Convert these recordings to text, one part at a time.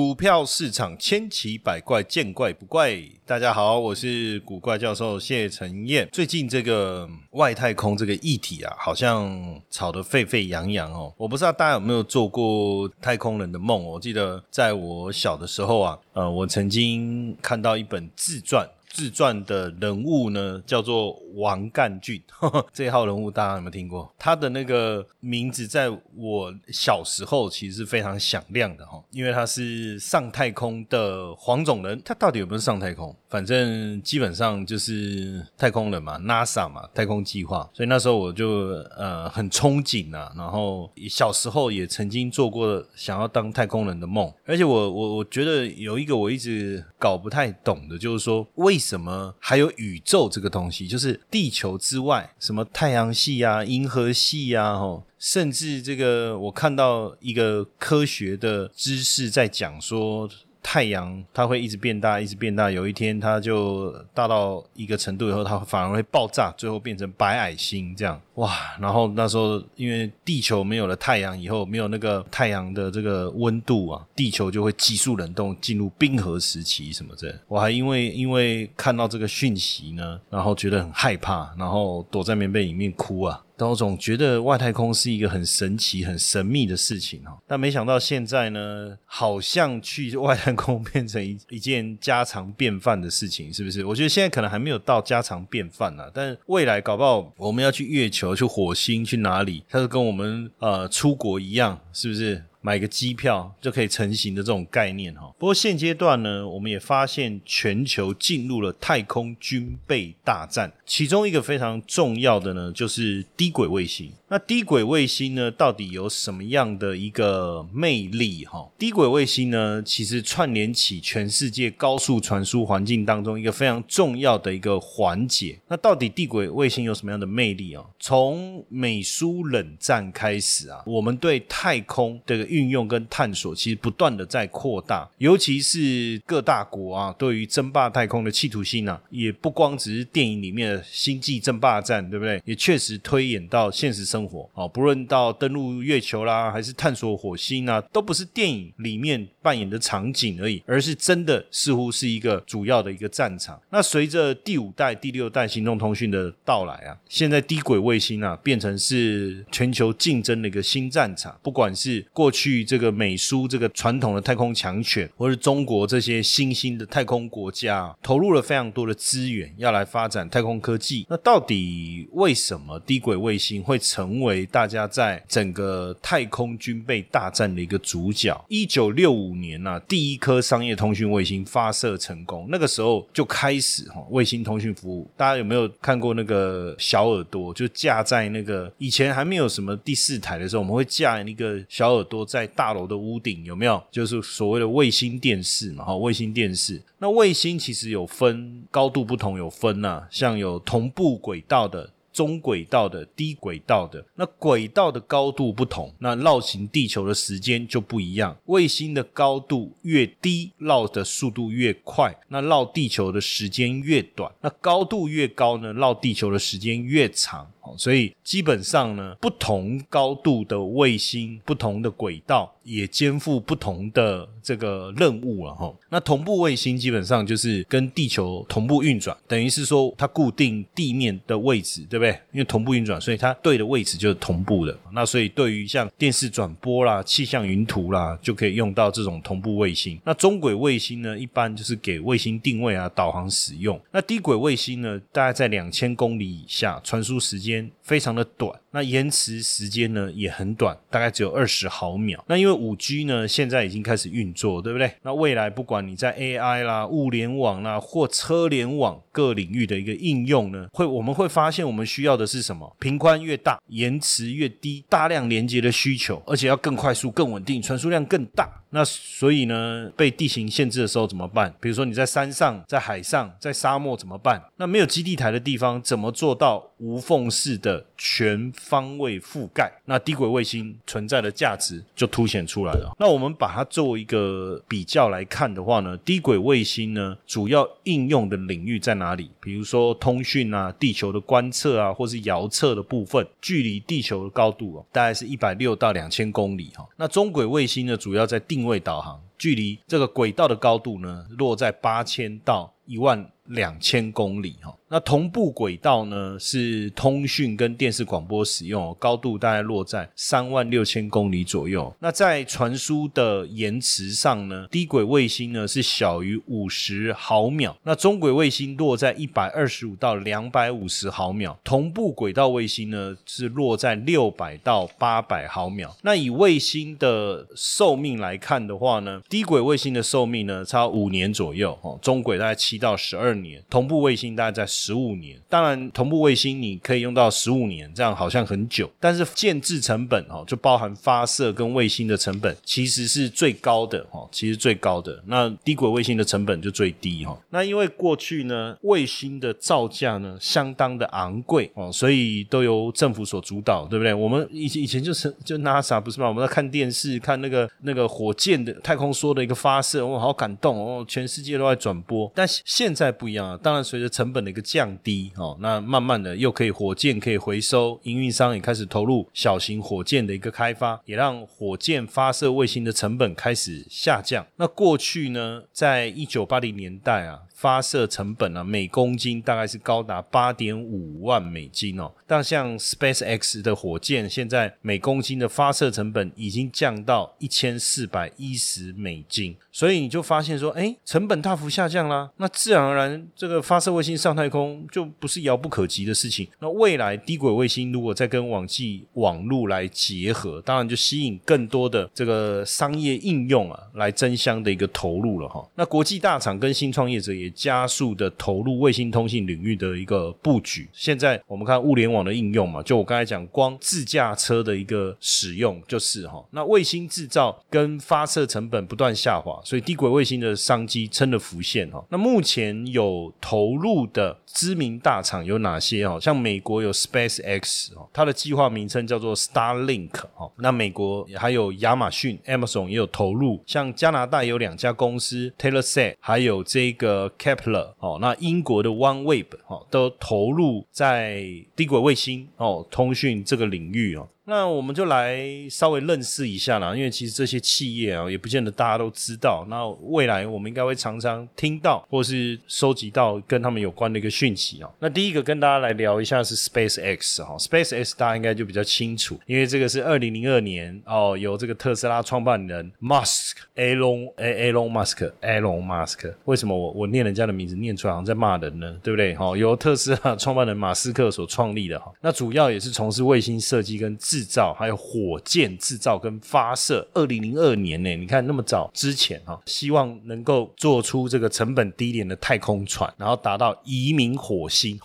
股票市场千奇百怪，见怪不怪。大家好，我是古怪教授谢承彦。最近这个外太空这个议题啊，好像吵得沸沸扬扬哦。我不知道大家有没有做过太空人的梦？我记得在我小的时候啊，呃，我曾经看到一本自传。自传的人物呢，叫做王干俊，这一号人物大家有没有听过？他的那个名字在我小时候其实是非常响亮的哈，因为他是上太空的黄种人。他到底有没有上太空？反正基本上就是太空人嘛，NASA 嘛，太空计划。所以那时候我就呃很憧憬啊，然后小时候也曾经做过想要当太空人的梦。而且我我我觉得有一个我一直搞不太懂的，就是说为什么还有宇宙这个东西？就是地球之外，什么太阳系啊、银河系啊，吼，甚至这个我看到一个科学的知识在讲说。太阳它会一直变大，一直变大，有一天它就大到一个程度以后，它反而会爆炸，最后变成白矮星这样。哇！然后那时候因为地球没有了太阳以后，没有那个太阳的这个温度啊，地球就会急速冷冻，进入冰河时期什么的。我还因为因为看到这个讯息呢，然后觉得很害怕，然后躲在棉被里面哭啊。我总觉得外太空是一个很神奇、很神秘的事情哦。但没想到现在呢，好像去外太空变成一一件家常便饭的事情，是不是？我觉得现在可能还没有到家常便饭呢，但未来搞不好我们要去月球、去火星、去哪里，它是跟我们呃出国一样，是不是？买个机票就可以成型的这种概念哈。不过现阶段呢，我们也发现全球进入了太空军备大战，其中一个非常重要的呢，就是低轨卫星。那低轨卫星呢，到底有什么样的一个魅力哈？低轨卫星呢，其实串联起全世界高速传输环境当中一个非常重要的一个环节。那到底低轨卫星有什么样的魅力啊？从美苏冷战开始啊，我们对太空的运用跟探索其实不断的在扩大，尤其是各大国啊，对于争霸太空的企图心啊，也不光只是电影里面的星际争霸战，对不对？也确实推演到现实生活啊，不论到登陆月球啦，还是探索火星啊，都不是电影里面扮演的场景而已，而是真的似乎是一个主要的一个战场。那随着第五代、第六代行动通讯的到来啊，现在低轨卫星啊，变成是全球竞争的一个新战场，不管是过去。去这个美苏这个传统的太空强权，或是中国这些新兴的太空国家，投入了非常多的资源，要来发展太空科技。那到底为什么低轨卫星会成为大家在整个太空军备大战的一个主角？一九六五年呢，第一颗商业通讯卫星发射成功，那个时候就开始哈卫星通讯服务。大家有没有看过那个小耳朵？就架在那个以前还没有什么第四台的时候，我们会架一个小耳朵。在大楼的屋顶有没有？就是所谓的卫星电视嘛，哈，卫星电视。那卫星其实有分高度不同，有分呐，像有同步轨道的。中轨道的、低轨道的，那轨道的高度不同，那绕行地球的时间就不一样。卫星的高度越低，绕的速度越快，那绕地球的时间越短。那高度越高呢，绕地球的时间越长。所以基本上呢，不同高度的卫星、不同的轨道，也肩负不同的这个任务了哈。那同步卫星基本上就是跟地球同步运转，等于是说它固定地面的位置，对不对？因为同步运转，所以它对的位置就是同步的。那所以对于像电视转播啦、气象云图啦，就可以用到这种同步卫星。那中轨卫星呢，一般就是给卫星定位啊、导航使用。那低轨卫星呢，大概在两千公里以下，传输时间非常的短。那延迟时间呢也很短，大概只有二十毫秒。那因为五 G 呢现在已经开始运作，对不对？那未来不管你在 AI 啦、物联网啦或车联网各领域的一个应用呢，会我们会发现我们需要的是什么？频宽越大，延迟越低，大量连接的需求，而且要更快速、更稳定，传输量更大。那所以呢，被地形限制的时候怎么办？比如说你在山上、在海上、在沙漠怎么办？那没有基地台的地方，怎么做到无缝式的全方位覆盖？那低轨卫星存在的价值就凸显出来了。那我们把它做一个比较来看的话呢，低轨卫星呢，主要应用的领域在哪里？比如说通讯啊、地球的观测啊，或是遥测的部分，距离地球的高度哦，大概是一百六到两千公里哈。那中轨卫星呢，主要在定位导航，距离这个轨道的高度呢，落在八千到一万两千公里哈。那同步轨道呢，是通讯跟电视广播使用，高度大概落在三万六千公里左右。那在传输的延迟上呢，低轨卫星呢是小于五十毫秒，那中轨卫星落在一百二十五到两百五十毫秒，同步轨道卫星呢是落在六百到八百毫秒。那以卫星的寿命来看的话呢，低轨卫星的寿命呢差五年左右，哦，中轨大概七到十二年，同步卫星大概在。十五年，当然同步卫星你可以用到十五年，这样好像很久，但是建制成本哦，就包含发射跟卫星的成本，其实是最高的哦，其实最高的。那低轨卫星的成本就最低哈。那因为过去呢，卫星的造价呢相当的昂贵哦，所以都由政府所主导，对不对？我们以以前就是 就 NASA 不是吗？我们在看电视看那个那个火箭的太空梭的一个发射，我，好感动哦，全世界都在转播。但现在不一样，当然随着成本的一个。降低哦，那慢慢的又可以火箭可以回收，营运商也开始投入小型火箭的一个开发，也让火箭发射卫星的成本开始下降。那过去呢，在一九八零年代啊。发射成本呢，每公斤大概是高达八点五万美金哦。但像 Space X 的火箭，现在每公斤的发射成本已经降到一千四百一十美金。所以你就发现说，哎，成本大幅下降啦。那自然而然，这个发射卫星上太空就不是遥不可及的事情。那未来低轨卫星如果再跟网际网络来结合，当然就吸引更多的这个商业应用啊，来争相的一个投入了哈。那国际大厂跟新创业者也。加速的投入卫星通信领域的一个布局。现在我们看物联网的应用嘛，就我刚才讲，光自驾车的一个使用就是哈。那卫星制造跟发射成本不断下滑，所以低轨卫星的商机真的浮现哈。那目前有投入的知名大厂有哪些哦？像美国有 Space X 哦，它的计划名称叫做 Starlink 哈。那美国还有亚马逊 Amazon 也有投入，像加拿大有两家公司 Telesat，还有这个。Kepler 哦，那英国的 OneWeb 哦，都投入在低轨卫星哦通讯这个领域哦。那我们就来稍微认识一下啦，因为其实这些企业啊，也不见得大家都知道。那未来我们应该会常常听到，或是收集到跟他们有关的一个讯息啊。那第一个跟大家来聊一下是 Space X 哈，Space X 大家应该就比较清楚，因为这个是二零零二年哦，由这个特斯拉创办人 Musk Elon Elon Musk Elon Musk，为什么我我念人家的名字念出来好像在骂人呢？对不对？哈，由特斯拉创办人马斯克所创立的哈，那主要也是从事卫星设计跟制。制造还有火箭制造跟发射，二零零二年呢，你看那么早之前哈，希望能够做出这个成本低廉的太空船，然后达到移民火星。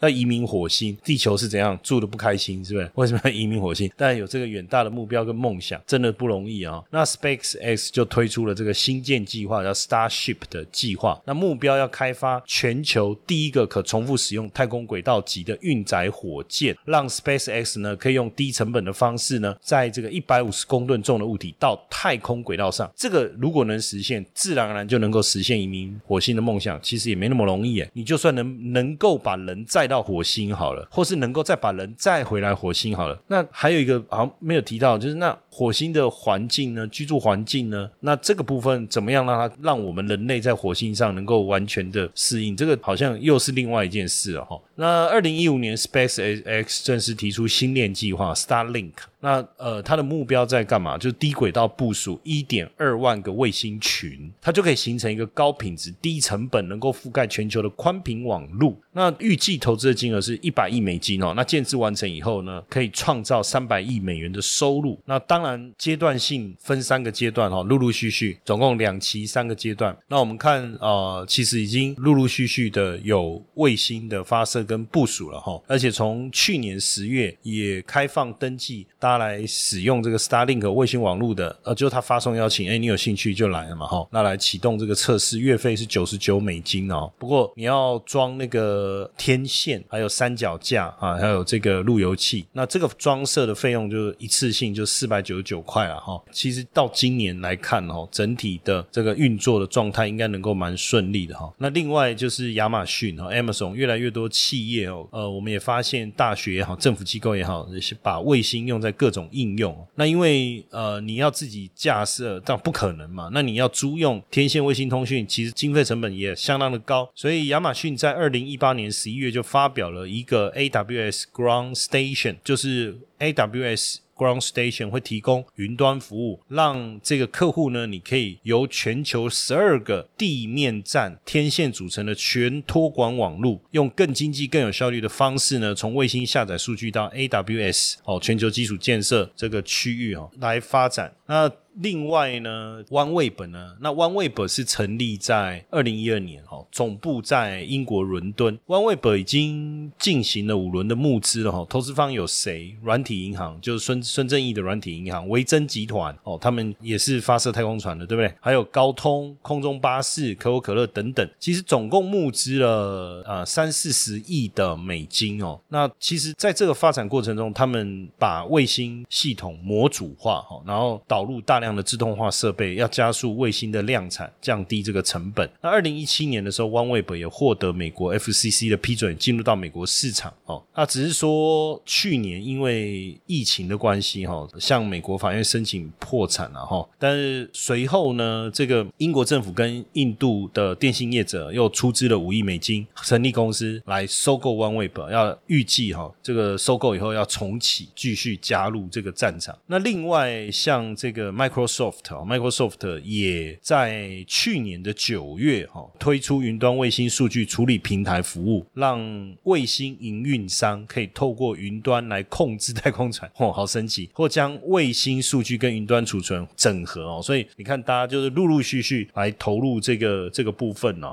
要移民火星，地球是怎样住的不开心，是不是？为什么要移民火星？但有这个远大的目标跟梦想，真的不容易啊。那 Space X 就推出了这个新建计划，叫 Starship 的计划。那目标要开发全球第一个可重复使用太空轨道级的运载火箭，让 Space X 呢可以用低成本的方式呢，在这个一百五十公吨重的物体到太空轨道上，这个如果能实现，自然而然就能够实现移民火星的梦想。其实也没那么容易诶，你就算能能够把人载到火星好了，或是能够再把人载回来火星好了，那还有一个好像没有提到，就是那火星的环境呢，居住环境呢，那这个部分怎么样让它让我们人类在火星上能够完全的适应？这个好像又是另外一件事了哈。那二零一五年，Space X 正式提出星链计划 Starlink。那呃，它的目标在干嘛？就是低轨道部署一点二万个卫星群，它就可以形成一个高品质、低成本、能够覆盖全球的宽频网络。那预计投资的金额是一百亿美金哦。那建制完成以后呢，可以创造三百亿美元的收入。那当然阶段性分三个阶段哈，陆陆续续，总共两期三个阶段。那我们看呃，其实已经陆陆续续的有卫星的发射跟部署了哈，而且从去年十月也开放登记，大家来使用这个 Starlink 卫星网络的，呃，就他发送邀请，哎，你有兴趣就来了嘛哈。那来启动这个测试，月费是九十九美金哦。不过你要装那个天线，还有三脚架啊，还有这个路由器，那这个装设的费用就是一次性就四百九十九块了哈。其实到今年来看哦，整体的这个运作的状态应该能够蛮顺利的哈。那另外就是亚马逊和 Amazon 越来越多企业哦，呃，我们也发现大学也好，政府机构也好，把卫星用在各种应用。那因为呃你要自己架设，但不可能嘛。那你要租用天线卫星通讯，其实经费成本也相当的高。所以亚马逊在二零一八年十一月就发表了一个 AWS Ground Station，就是 AWS。Ground Station 会提供云端服务，让这个客户呢，你可以由全球十二个地面站天线组成的全托管网络，用更经济、更有效率的方式呢，从卫星下载数据到 AWS 哦，全球基础建设这个区域哦来发展。那另外呢，OneWeb 呢，那 OneWeb 是成立在二零一二年，哈，总部在英国伦敦。OneWeb 已经进行了五轮的募资了，哈，投资方有谁？软体银行就是孙孙正义的软体银行，维珍集团，哦，他们也是发射太空船的，对不对？还有高通、空中巴士、可口可乐等等，其实总共募资了呃三四十亿的美金哦。那其实在这个发展过程中，他们把卫星系统模组化，哈，然后导入大。量的自动化设备要加速卫星的量产，降低这个成本。那二零一七年的时候，OneWeb 也获得美国 FCC 的批准，进入到美国市场。哦，那只是说去年因为疫情的关系，哈，向美国法院申请破产了，哈。但是随后呢，这个英国政府跟印度的电信业者又出资了五亿美金，成立公司来收购 OneWeb，要预计哈，这个收购以后要重启，继续加入这个战场。那另外像这 Micro Microsoft，Microsoft 也在去年的九月哈推出云端卫星数据处理平台服务，让卫星营运商可以透过云端来控制太空船，哦，好神奇！或将卫星数据跟云端储存整合哦，所以你看，大家就是陆陆续续来投入这个这个部分哦。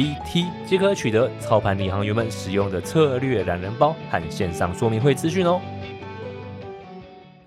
VT 即可取得操盘领航员们使用的策略懒人包和线上说明会资讯哦。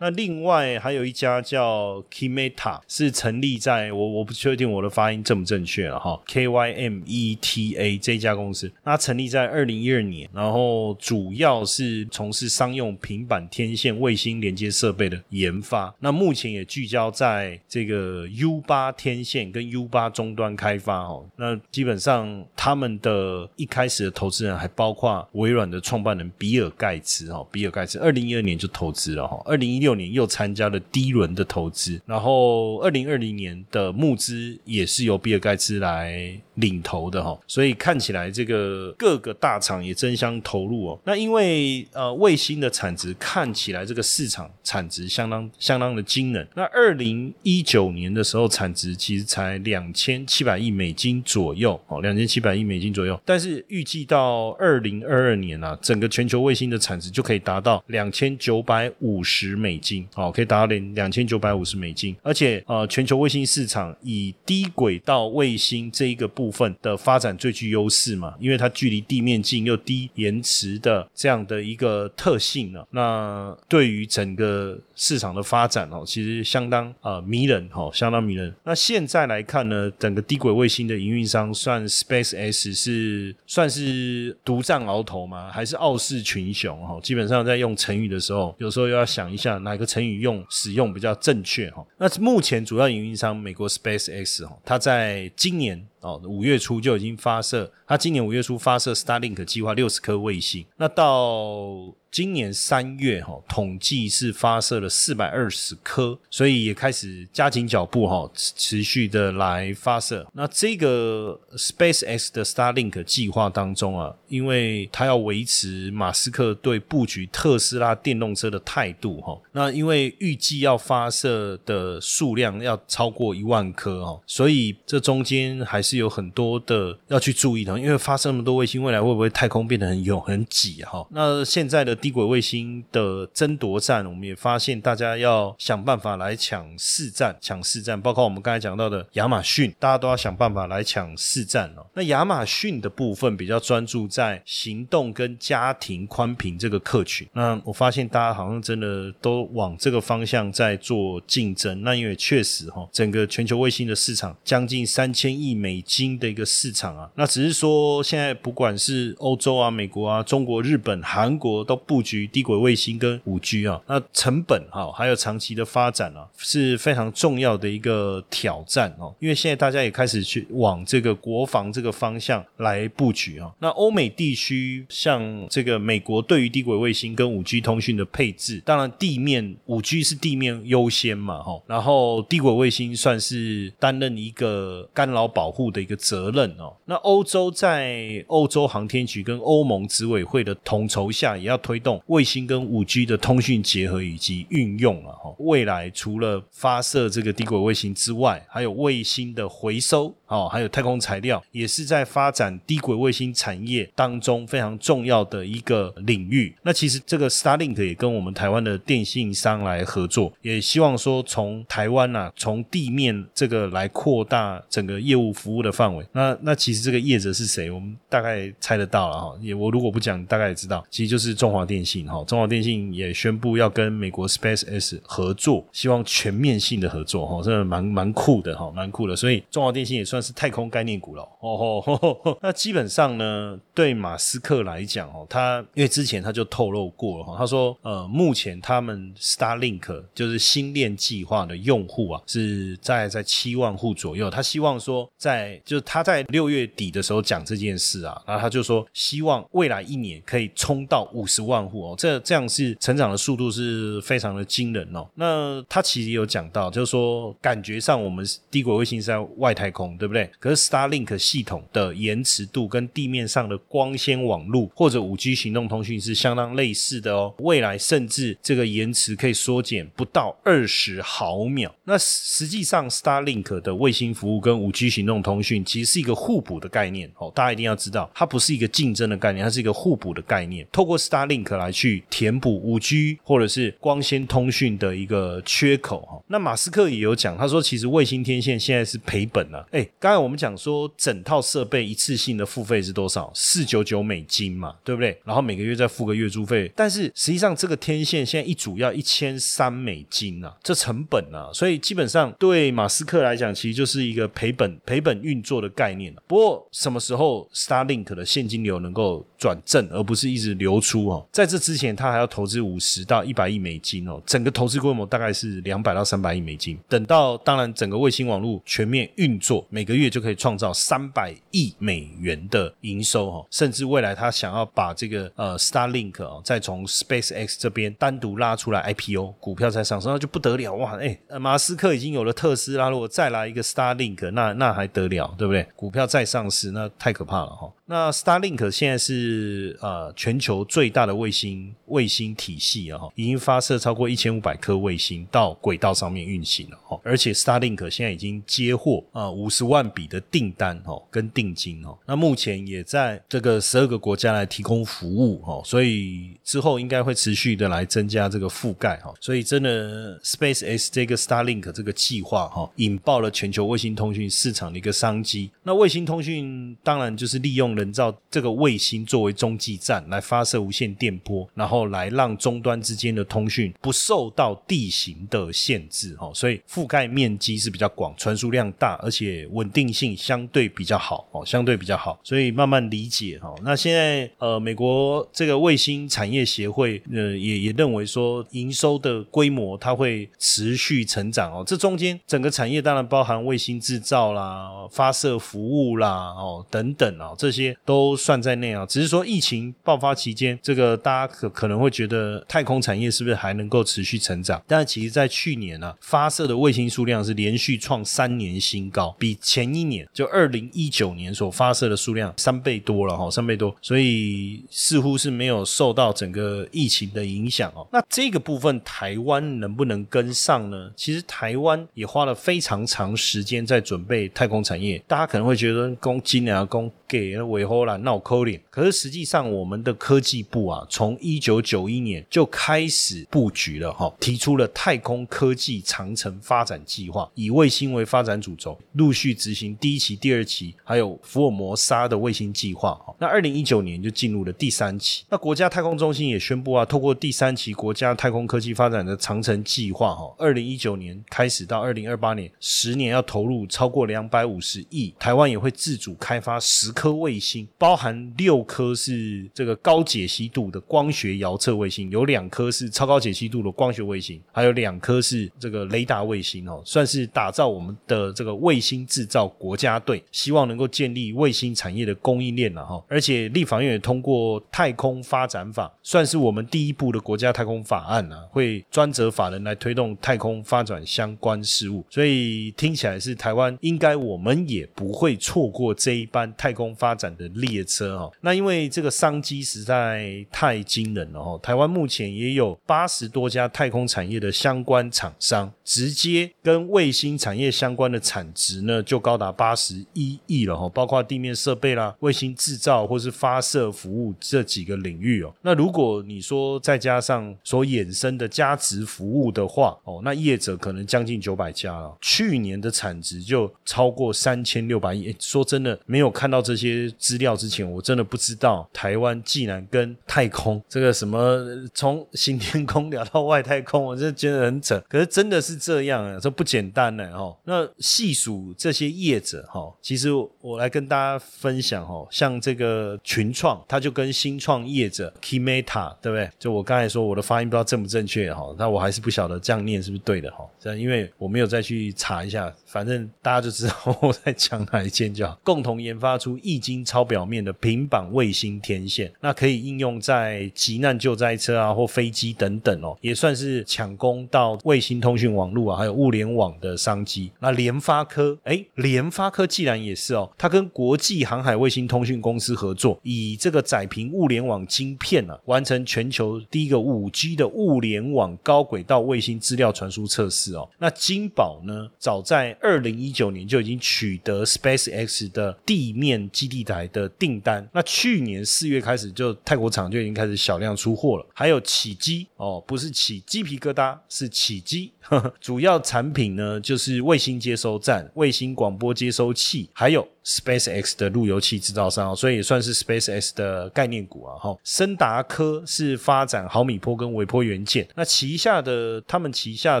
那另外还有一家叫 Kymeta，是成立在我我不确定我的发音正不正确了哈，K Y M E T A 这家公司，那成立在二零一二年，然后主要是从事商用平板天线卫星连接设备的研发，那目前也聚焦在这个 U 八天线跟 U 八终端开发哦，那基本上他们的一开始的投资人还包括微软的创办人比尔盖茨哈，比尔盖茨二零一二年就投资了哈，二零一六。六年又参加了第一轮的投资，然后二零二零年的募资也是由比尔盖茨来领投的哈，所以看起来这个各个大厂也争相投入哦。那因为呃卫星的产值看起来这个市场产值相当相当的惊人，那二零一九年的时候产值其实才两千七百亿美金左右哦，两千七百亿美金左右，但是预计到二零二二年啊，整个全球卫星的产值就可以达到两千九百五十美。金好，可以达到两两千九百五十美金，而且呃，全球卫星市场以低轨道卫星这一个部分的发展最具优势嘛，因为它距离地面近又低延迟的这样的一个特性呢，那对于整个市场的发展哦，其实相当呃迷人哈，相当迷人。那现在来看呢，整个低轨卫星的营运商算 Space X 是算是独占鳌头吗？还是傲视群雄哈？基本上在用成语的时候，有时候又要想一下。哪个成语用使用比较正确哈？那目前主要营运商美国 SpaceX 哈，它在今年哦五月初就已经发射，它今年五月初发射 Starlink 计划六十颗卫星，那到。今年三月哈，统计是发射了四百二十颗，所以也开始加紧脚步哈，持续的来发射。那这个 SpaceX 的 Starlink 计划当中啊，因为它要维持马斯克对布局特斯拉电动车的态度哈，那因为预计要发射的数量要超过一万颗哈，所以这中间还是是有很多的要去注意的，因为发射那么多卫星，未来会不会太空变得很拥很挤哈？那现在的。低轨卫星的争夺战，我们也发现大家要想办法来抢市占，抢市占，包括我们刚才讲到的亚马逊，大家都要想办法来抢市占哦。那亚马逊的部分比较专注在行动跟家庭宽屏这个客群，那我发现大家好像真的都往这个方向在做竞争。那因为确实哈，整个全球卫星的市场将近三千亿美金的一个市场啊，那只是说现在不管是欧洲啊、美国啊、中国、日本、韩国都。布局低轨卫星跟五 G 啊，那成本哈还有长期的发展啊是非常重要的一个挑战哦。因为现在大家也开始去往这个国防这个方向来布局啊。那欧美地区像这个美国对于低轨卫星跟五 G 通讯的配置，当然地面五 G 是地面优先嘛哈，然后低轨卫星算是担任一个干扰保护的一个责任哦。那欧洲在欧洲航天局跟欧盟执委会的统筹下，也要推。动卫星跟五 G 的通讯结合以及运用了哈，未来除了发射这个低轨卫星之外，还有卫星的回收哦，还有太空材料，也是在发展低轨卫星产业当中非常重要的一个领域。那其实这个 Starlink 也跟我们台湾的电信商来合作，也希望说从台湾呐，从地面这个来扩大整个业务服务的范围。那那其实这个业者是谁？我们大概猜得到了哈。也我如果不讲，大概也知道，其实就是中华。电信哈，中华电信也宣布要跟美国 SpaceX 合作，希望全面性的合作哈，真的蛮蛮酷的哈，蛮酷的。所以中华电信也算是太空概念股了哦。那基本上呢，对马斯克来讲哦，他因为之前他就透露过了哈，他说呃，目前他们 Starlink 就是星链计划的用户啊，是在在七万户左右。他希望说，在就是他在六月底的时候讲这件事啊，然后他就说希望未来一年可以冲到五十万。户哦，这这样是成长的速度是非常的惊人哦。那他其实有讲到，就是说感觉上我们低轨卫星是在外太空，对不对？可是 Starlink 系统的延迟度跟地面上的光纤网络或者五 G 行动通讯是相当类似的哦。未来甚至这个延迟可以缩减不到二十毫秒。那实际上 Starlink 的卫星服务跟五 G 行动通讯其实是一个互补的概念哦。大家一定要知道，它不是一个竞争的概念，它是一个互补的概念。透过 Starlink 来去填补五 G 或者是光纤通讯的一个缺口哈。那马斯克也有讲，他说其实卫星天线现在是赔本了。哎，刚才我们讲说整套设备一次性的付费是多少？四九九美金嘛，对不对？然后每个月再付个月租费。但是实际上这个天线现在一组要一千三美金啊，这成本啊，所以基本上对马斯克来讲，其实就是一个赔本赔本运作的概念不过什么时候 Starlink 的现金流能够转正，而不是一直流出哦？在这之前，他还要投资五十到一百亿美金哦，整个投资规模大概是两百到三百亿美金。等到当然整个卫星网络全面运作，每个月就可以创造三百亿美元的营收哈，甚至未来他想要把这个呃 Starlink 哦，再从 SpaceX 这边单独拉出来 IPO 股票再上升，那就不得了哇！哎，马斯克已经有了特斯拉，如果再来一个 Starlink，那那还得了，对不对？股票再上市，那太可怕了哈。那 Starlink 现在是呃全球最大的卫星卫星体系啊，已经发射超过一千五百颗卫星到轨道上面运行了哈，而且 Starlink 现在已经接获啊五十万笔的订单哦跟定金哦，那目前也在这个十二个国家来提供服务哦，所以之后应该会持续的来增加这个覆盖哈，所以真的 Space X 这个 Starlink 这个计划哈，引爆了全球卫星通讯市场的一个商机。那卫星通讯当然就是利用。人造这个卫星作为中继站来发射无线电波，然后来让终端之间的通讯不受到地形的限制哦，所以覆盖面积是比较广，传输量大，而且稳定性相对比较好哦，相对比较好，所以慢慢理解哈。那现在呃，美国这个卫星产业协会呃也也认为说，营收的规模它会持续成长哦，这中间整个产业当然包含卫星制造啦、发射服务啦哦等等啊，这些都算在内啊。只是说疫情爆发期间，这个大家可可能会觉得太空产业是不是还能够持续成长？但其实，在去年呢，发射的卫星数量是连续创三年新高，比前一年就二零一九年所发射的数量三倍多了哈，三倍多，所以似乎是没有受到整个疫情的影响哦。那这个部分台湾能不能跟上呢？其实台湾也花了非常长时间在准备太空产业，大家可能会觉得攻金啊攻给尾后啦闹扣脸，可是实际上我们的科技部啊，从一九九一年就开始布局了哈，提出了太空科技长城发展计划，以卫星为发展主轴，陆续执行第一期、第二期，还有福尔摩沙的卫星计划。那二零一九年就进入了第三期。那国家太空中心也宣布啊，透过第三期国家太空科技发展的长城计划，哈，二零一九年开始到二零二八年，十年要投入超过两百五十十亿，台湾也会自主开发十颗卫星，包含六颗是这个高解析度的光学遥测卫星，有两颗是超高解析度的光学卫星，还有两颗是这个雷达卫星哦，算是打造我们的这个卫星制造国家队，希望能够建立卫星产业的供应链了哈。而且立法院也通过太空发展法，算是我们第一部的国家太空法案啊，会专责法人来推动太空发展相关事务，所以听起来是台湾应该我们也不会错过这一班太空发展的列车哦。那因为这个商机实在太惊人了哦，台湾目前也有八十多家太空产业的相关厂商，直接跟卫星产业相关的产值呢就高达八十一亿了哈，包括地面设备啦、卫星制造或是发射服务这几个领域哦。那如果你说再加上所衍生的加值服务的话哦，那业者可能将近九百家了。去年的产值就超过三千六百亿。说真的，没有看到这些资料之前，我真的不知道台湾既然跟太空这个什么从新天空聊到外太空，我真的觉得很扯。可是真的是这样啊，这不简单呢哦。那细数这些业者哈，其实我来跟大家分享哦，像这个群创，他就跟新创业者 KIMETA，对不对？就我刚才说我的发音不知道正不正确哈，那我还是不晓得这样念是不是对的哈。这样因为我没有再去查一下，反正大家就知道我在讲哪一间就好。共同研发出液晶超表面的平板卫星天线，那可以应用在急难救灾车啊或飞机等等哦，也算是抢攻到卫星通讯网络啊还有物联网的商机。那联发科，哎，联发科既然也是哦，它跟国际航海卫星通讯公司合作，以这个载屏物联网晶片啊，完成全球第一个五 G 的物联网高轨道卫星资料传输测试哦。那金宝呢，早在二零一九年就已经取得 SpaceX 的地面基地台的订单。那去年四月开始，就泰国厂就已经开始小量出货了。还有起机哦，不是起鸡皮疙瘩，是起机。主要产品呢，就是卫星接收站、卫星广播接收器，还有。SpaceX 的路由器制造商，所以也算是 SpaceX 的概念股啊。哈，森达科是发展毫米波跟微波元件，那旗下的他们旗下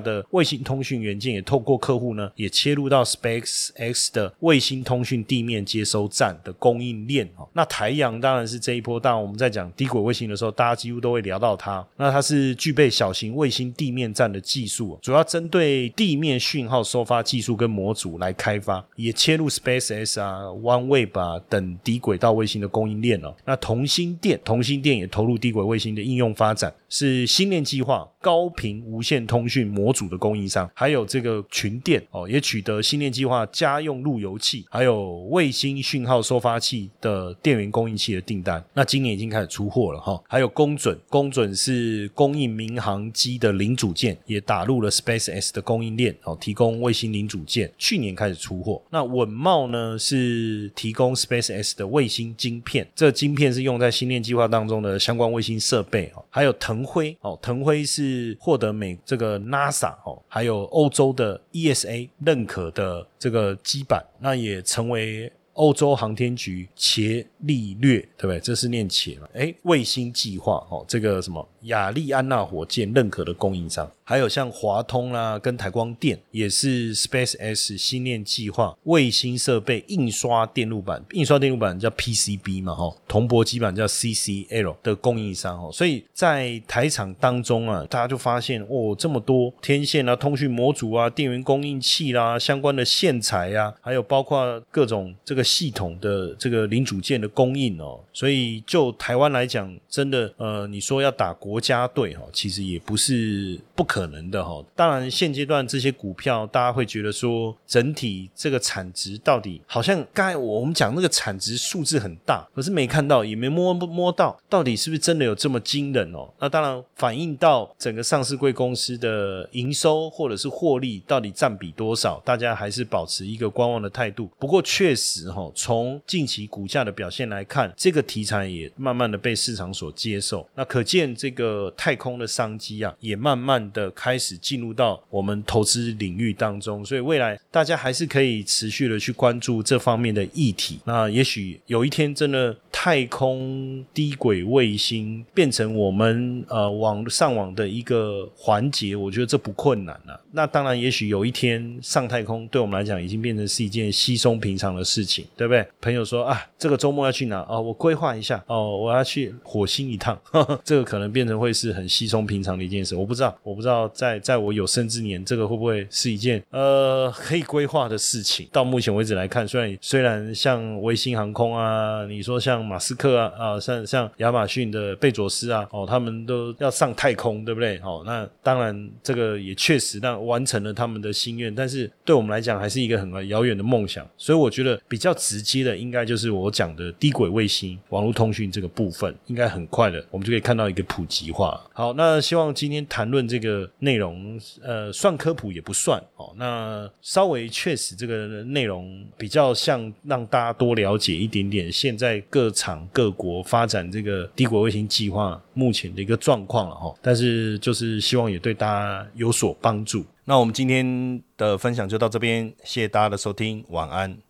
的卫星通讯元件也透过客户呢，也切入到 SpaceX 的卫星通讯地面接收站的供应链。哈，那台阳当然是这一波。当然我们在讲低轨卫星的时候，大家几乎都会聊到它。那它是具备小型卫星地面站的技术，主要针对地面讯号收发技术跟模组来开发，也切入 SpaceX 啊。啊，湾卫吧等低轨道卫星的供应链哦，那同心电，同心电也投入低轨卫星的应用发展，是星链计划高频无线通讯模组的供应商，还有这个群电哦，也取得星链计划家用路由器，还有卫星讯号收发器的电源供应器的订单。那今年已经开始出货了哈，还有公准，公准是供应民航机的零组件，也打入了 SpaceX 的供应链哦，提供卫星零组件，去年开始出货。那稳茂呢是。提供 SpaceX 的卫星晶片，这晶片是用在星链计划当中的相关卫星设备哦。还有腾腾辉哦，腾辉是获得美这个 NASA 哦，还有欧洲的 ESA 认可的这个基板，那也成为。欧洲航天局伽利略，对不对？这是念伽嘛？哎，卫星计划哦，这个什么亚利安娜火箭认可的供应商，还有像华通啦，跟台光电也是 Space X 星链计划卫星设备印刷电路板，印刷电路板叫 PCB 嘛，哈，铜箔基板叫 CCL 的供应商哦，所以在台场当中啊，大家就发现哦，这么多天线啊、通讯模组啊、电源供应器啦、相关的线材啊，还有包括各种这个系统的这个零组件的供应哦，所以就台湾来讲，真的呃，你说要打国家队哈，其实也不是不可可能的哈。当然，现阶段这些股票，大家会觉得说，整体这个产值到底好像刚才我们讲那个产值数字很大，可是没看到，也没摸摸到，到底是不是真的有这么惊人哦？那当然反映到整个上市贵公司的营收或者是获利到底占比多少，大家还是保持一个观望的态度。不过确实哈，从近期股价的表现来看，这个题材也慢慢的被市场所接受。那可见这个太空的商机啊，也慢慢的开始进入到我们投资领域当中。所以未来大家还是可以持续的去关注这方面的议题。那也许有一天真的太空低轨卫星变成我们呃网上网的一个环节，我觉得这不困难了。那当然，也许有一天上太空对我们来讲已经变成是一件稀松平常的事情，对不对？朋友说啊，这个周末要去哪？哦，我规划一下。哦，我要去火星一趟。这个可能变成会是很稀松平常的一件事。我不知道，我不知道在在我有生之年，这个会不会是一件呃可以规划的事情？到目前为止来看，虽然虽然像卫星航空啊，你说像马斯克啊啊，像像亚马逊的贝佐斯啊，哦，他们都要上太空，对不对？哦，那当然这个也确实让完成了他们的心愿，但是对我们来讲还是一个很遥远的梦想。所以我觉得比较直接的，应该就是我讲的低轨卫星网络通讯这个部分，应该很快的，我们就可以看到一个普及化。好，那希望今天谈论这个内容，呃，算科普也不算哦。那稍微确实这个内容比较像让大家多了解一点点现在各厂各国发展这个低轨卫星计划目前的一个状况了哈。但是就是希望也对大家有所帮助。那我们今天的分享就到这边，谢谢大家的收听，晚安。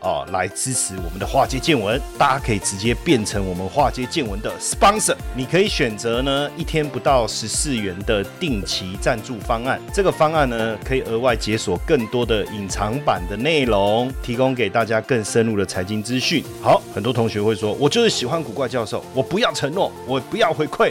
啊来支持我们的华尔街见闻，大家可以直接变成我们华尔街见闻的 sponsor。你可以选择呢一天不到十四元的定期赞助方案，这个方案呢可以额外解锁更多的隐藏版的内容，提供给大家更深入的财经资讯。好。很多同学会说，我就是喜欢古怪教授，我不要承诺，我不要回馈，